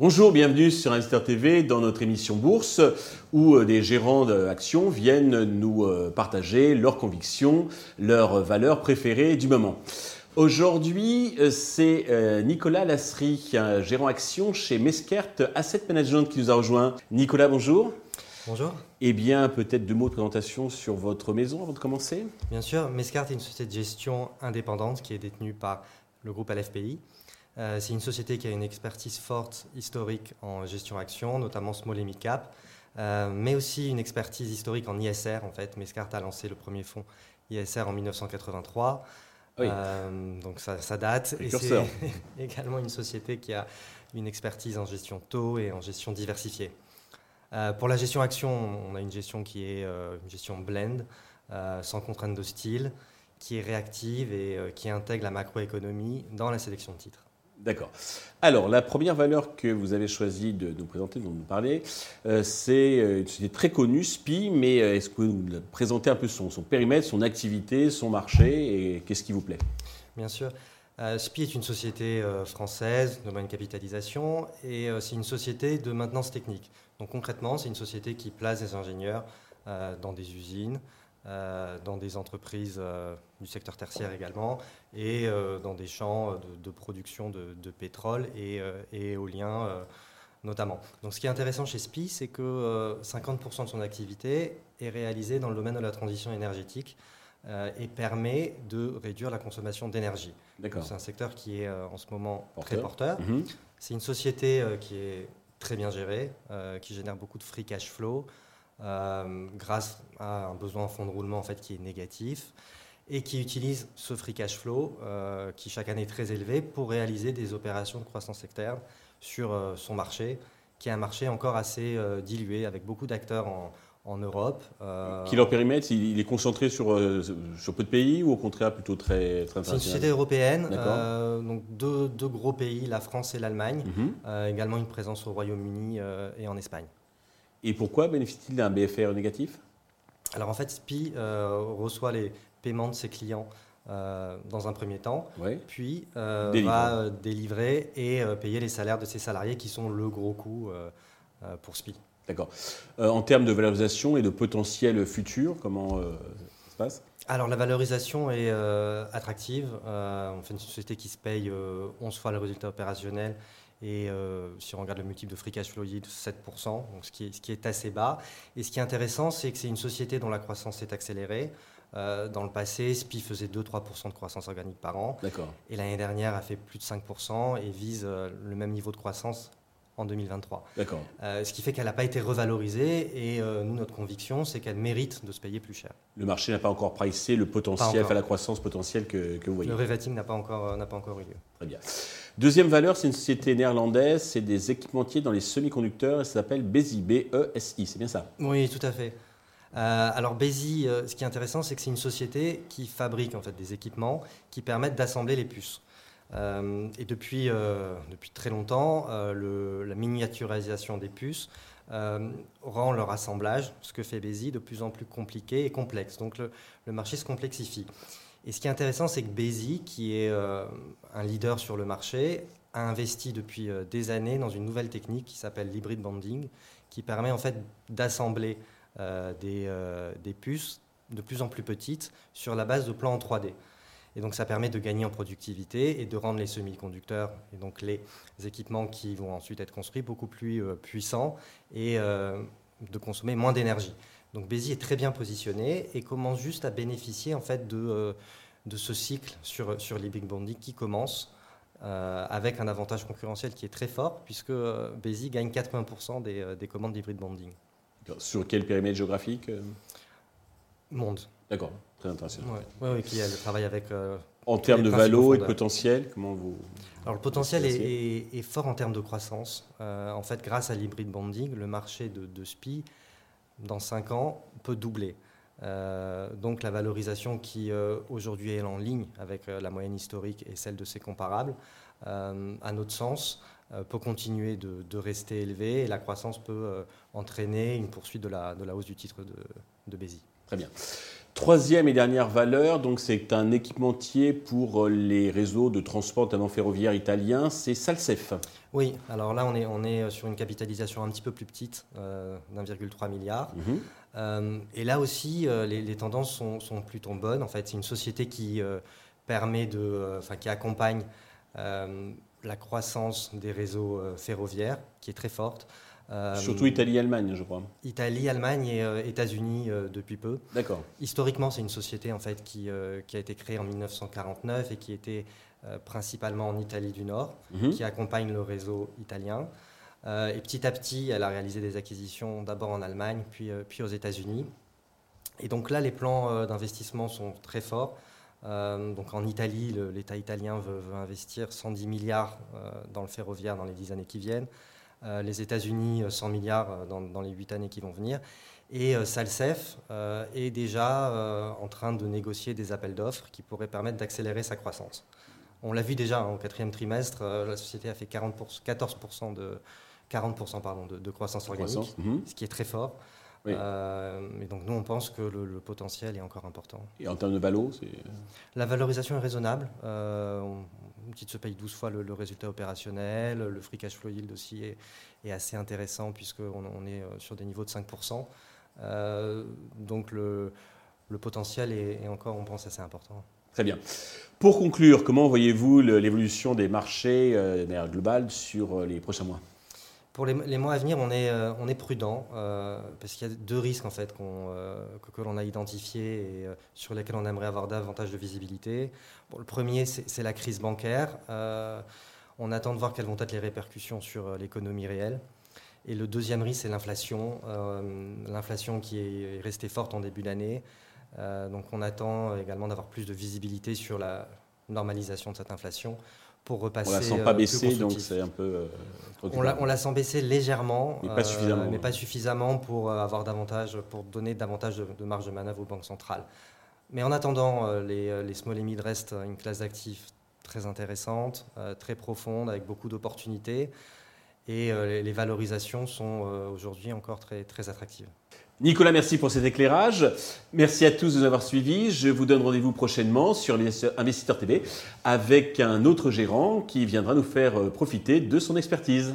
Bonjour, bienvenue sur Investor TV dans notre émission Bourse où euh, des gérants d'actions viennent nous euh, partager leurs convictions, leurs valeurs préférées du moment. Aujourd'hui, euh, c'est Nicolas Lasserie, gérant action chez Mesquert Asset Management qui nous a rejoint. Nicolas, bonjour. Bonjour. Eh bien, peut-être deux mots de présentation sur votre maison avant de commencer Bien sûr, Mesquert est une société de gestion indépendante qui est détenue par le groupe LFPI. Euh, c'est une société qui a une expertise forte historique en gestion action, notamment small et mid cap, euh, mais aussi une expertise historique en ISR. En fait, Mescart a lancé le premier fonds ISR en 1983. Euh, donc ça, date. Et c'est également une société qui a une expertise en gestion taux et en gestion diversifiée. Pour la gestion action, on a une gestion qui est une gestion blend, sans contrainte de style, qui est réactive et qui intègre la macroéconomie dans la sélection de titres. D'accord. Alors, la première valeur que vous avez choisi de nous présenter, dont nous parler, euh, c'est euh, une société très connue, SPI, mais euh, est-ce que vous nous présentez un peu son, périmètre, son activité, son marché, et qu'est-ce qui vous plaît? Bien sûr. SPI est une société française de moyenne capitalisation et c'est une société de maintenance technique. Donc concrètement, c'est une société qui place des ingénieurs dans des usines, euh, dans des entreprises euh, du secteur tertiaire également, et euh, dans des champs de, production de, pétrole et, éolien notamment. Donc ce qui est intéressant chez SPI, c'est que 50% de son activité est réalisée dans le domaine de la transition énergétique et permet de réduire la consommation d'énergie. C'est un secteur qui est en ce moment très porteur. Mhm. C'est une société qui est très bien gérée, qui génère beaucoup de free cash flow, euh, grâce à un besoin en fonds de roulement en fait, qui est négatif et qui utilise ce free cash flow, euh, qui chaque année est très élevé, pour réaliser des opérations de croissance externe sur euh, son marché, qui est un marché encore assez dilué, avec beaucoup d'acteurs en, en, Europe. Qui leur périmètre, il est concentré sur, sur peu de pays ou au contraire plutôt très, très C'est une société européenne, donc deux, deux, gros pays, la France et l'Allemagne, mhm. également une présence au Royaume-Uni et en Espagne. Et pourquoi bénéficie-t-il d'un BFR négatif? Alors en fait, SPI euh, reçoit les paiements de ses clients euh, dans un premier temps, puis euh, va délivrer et payer les salaires de ses salariés qui sont le gros coût pour SPI. D'accord. en termes de valorisation et de potentiel futur, comment ça se passe? Alors la valorisation est attractive. on fait une société qui se paye 11 fois le résultat opérationnel et euh, si on regarde le multiple de free cash flow yield, 7%, donc ce, qui est, ce qui est assez bas. Et ce qui est intéressant, c'est que c'est une société dont la croissance est accélérée. Euh, dans le passé, SPI faisait 2-3% de croissance organique par an. Et l'année dernière a fait plus de 5% et vise euh, le même niveau de croissance en 2023. D'accord. ce qui fait qu'elle n'a pas été revalorisée et nous, notre conviction, c'est qu'elle mérite de se payer plus cher. Le marché n'a pas encore pricé le potentiel, enfin, la croissance potentielle que, que vous voyez. Le revetting n'a pas, encore, n'a pas encore eu lieu. Très bien. Deuxième valeur, c'est une société néerlandaise, c'est des équipementiers dans les semi-conducteurs et ça s'appelle BESI, B-E-S-I, c'est bien ça? Oui, tout à fait. Euh, alors BESI, euh, ce qui est intéressant, c'est que c'est une société qui fabrique en fait des équipements qui permettent d'assembler les puces. Euh, et depuis, depuis très longtemps, la miniaturisation des puces rend leur assemblage, ce que fait BESI, de plus en plus compliqué et complexe. Donc le, marché se complexifie. Et ce qui est intéressant, c'est que Bézi, qui est euh, un leader sur le marché, a investi depuis euh, des années dans une nouvelle technique qui s'appelle l'hybrid bonding, qui permet en fait d'assembler euh, des, des, puces de plus en plus petites sur la base de plans en 3D. Et donc ça permet de gagner en productivité et de rendre les semi-conducteurs et donc les équipements qui vont ensuite être construits beaucoup plus puissants et de consommer moins d'énergie. Donc Bézi est très bien positionné et commence juste à bénéficier en fait de, euh, de ce cycle sur, sur les big bonding qui commence euh, avec un avantage concurrentiel qui est très fort puisque euh, Bézi gagne 80% des, des, commandes d'hybrid bonding. Sur quel périmètre géographique Monde. D'accord, très intéressant. Oui, ouais, qui travaille avec. en termes de valo et de potentiel, comment vous. Alors le potentiel est, est, fort en termes de croissance. en fait, grâce à l'hybrid bonding, le marché de, de SPI dans 5 ans, peut doubler. Euh, donc la valorisation qui euh, aujourd'hui est en ligne avec euh, la moyenne historique et celle de ses comparables, à notre sens, peut continuer de, rester élevée et la croissance peut entraîner une poursuite de la, de la hausse du titre de, de Bézi. Très bien. Troisième et dernière valeur, donc c'est un équipementier pour les réseaux de transport, notamment ferroviaire italien, c'est Salsef. Oui, alors là on est, on est sur une capitalisation un petit peu plus petite, d'1,3 milliard. Mhm. et là aussi, les, tendances sont, sont, plutôt bonnes. En fait, c'est une société qui permet de, enfin, qui accompagne la croissance des réseaux euh, ferroviaires, qui est très forte. Euh, Surtout Italie-Allemagne, je crois. Italie, Allemagne et euh, États-Unis depuis peu. D'accord. Historiquement, c'est une société en fait qui, qui, a été créée en 1949 et qui était principalement en Italie du Nord, mhm. qui accompagne le réseau italien. et petit à petit, elle a réalisé des acquisitions d'abord en Allemagne, puis, puis aux États-Unis. Et donc là, les plans d'investissement sont très forts. Euh, donc en Italie, l'État italien veut, investir 110 milliards euh, dans le ferroviaire dans les 10 années qui viennent. Euh, les États-Unis, 100 milliards dans, les 8 années qui vont venir. Et Salsef est déjà en train de négocier des appels d'offres qui pourraient permettre d'accélérer sa croissance. On l'a vu déjà hein, au quatrième trimestre, la société a fait 40 14% de, 40% pardon, de, croissance organique, mhm. ce qui est très fort. Euh, et donc nous, on pense que le, potentiel est encore important. Et en termes de valo, La valorisation est raisonnable. Euh, on, petite se paye 12 fois le, résultat opérationnel. Le free cash flow yield aussi est, assez intéressant puisqu'on on est euh, sur des niveaux de 5%. donc le, potentiel est, est, encore, on pense, assez important. Très bien. Pour conclure, comment voyez-vous l'évolution des marchés de manière globale sur les prochains mois? Pour les, mois à venir, on est, euh, prudent euh, parce qu'il y a deux risques en fait euh, que, l'on a identifiés et sur lesquels on aimerait avoir davantage de visibilité. le premier, c'est la crise bancaire. on attend de voir quelles vont être les répercussions sur l'économie réelle. Et le deuxième risque, c'est l'inflation. l'inflation qui est restée forte en début d'année. donc on attend également d'avoir plus de visibilité sur la normalisation de cette inflation pour repasser. On la sent pas euh, baisser, donc c'est un peu. Euh, on, la, on, la, sent baisser légèrement, mais pas suffisamment, euh, mais pas suffisamment pour avoir davantage, pour donner davantage de, marge de manœuvre aux banques centrales. Mais en attendant, les, les small et mid restent une classe d'actifs très intéressante, très profonde, avec beaucoup d'opportunités, et les, valorisations sont aujourd'hui encore très, attractives. Nicolas, merci pour cet éclairage. Merci à tous de nous avoir suivis. Je vous donne rendez-vous prochainement sur Investisseur TV avec un autre gérant qui viendra nous faire profiter de son expertise.